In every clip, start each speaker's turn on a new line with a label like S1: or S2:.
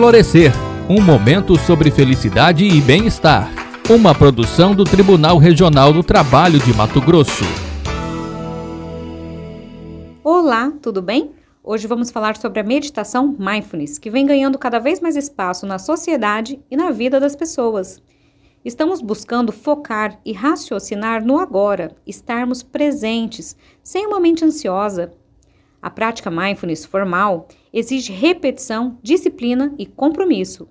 S1: Florescer um momento sobre felicidade e bem-estar. Uma produção do Tribunal Regional do Trabalho de Mato Grosso.
S2: Olá, tudo bem? Hoje vamos falar sobre a meditação mindfulness, que vem ganhando cada vez mais espaço na sociedade e na vida das pessoas. Estamos buscando focar e raciocinar no agora, estarmos presentes, sem uma mente ansiosa. A prática mindfulness formal exige repetição, disciplina e compromisso.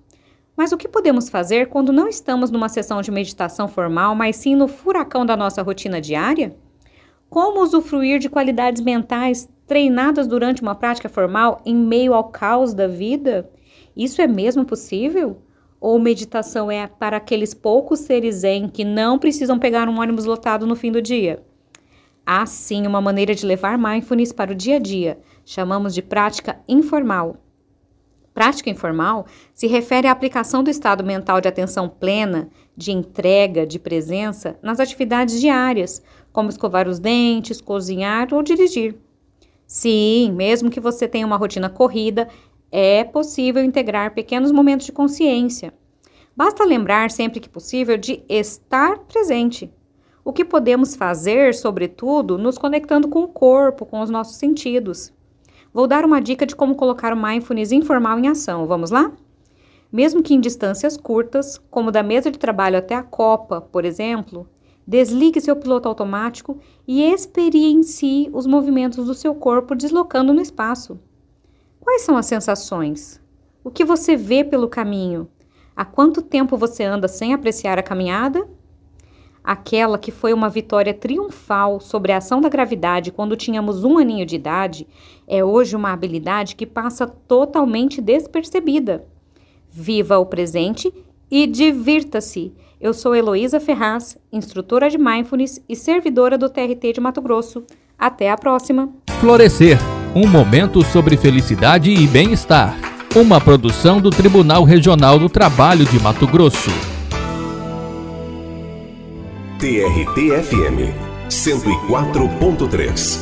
S2: Mas o que podemos fazer quando não estamos numa sessão de meditação formal, mas sim no furacão da nossa rotina diária? Como usufruir de qualidades mentais treinadas durante uma prática formal em meio ao caos da vida? Isso é mesmo possível? Ou meditação é para aqueles poucos seres zen que não precisam pegar um ônibus lotado no fim do dia? Há sim uma maneira de levar mindfulness para o dia a dia. Chamamos de prática informal. Prática informal se refere à aplicação do estado mental de atenção plena, de entrega, de presença nas atividades diárias, como escovar os dentes, cozinhar ou dirigir. Sim, mesmo que você tenha uma rotina corrida, é possível integrar pequenos momentos de consciência. Basta lembrar sempre que possível de estar presente. O que podemos fazer, sobretudo, nos conectando com o corpo, com os nossos sentidos. Vou dar uma dica de como colocar o mindfulness informal em ação. Vamos lá? Mesmo que em distâncias curtas, como da mesa de trabalho até a copa, por exemplo, desligue seu piloto automático e experiencie os movimentos do seu corpo deslocando no espaço. Quais são as sensações? O que você vê pelo caminho? Há quanto tempo você anda sem apreciar a caminhada? Aquela que foi uma vitória triunfal sobre a ação da gravidade quando tínhamos um aninho de idade, é hoje uma habilidade que passa totalmente despercebida. Viva o presente e divirta-se! Eu sou Heloísa Ferraz, instrutora de Mindfulness e servidora do TRT de Mato Grosso. Até a próxima!
S1: Florescer um momento sobre felicidade e bem-estar. Uma produção do Tribunal Regional do Trabalho de Mato Grosso.
S3: TRT-FM 104.3.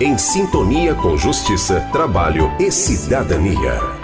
S3: Em sintonia com justiça, trabalho e cidadania.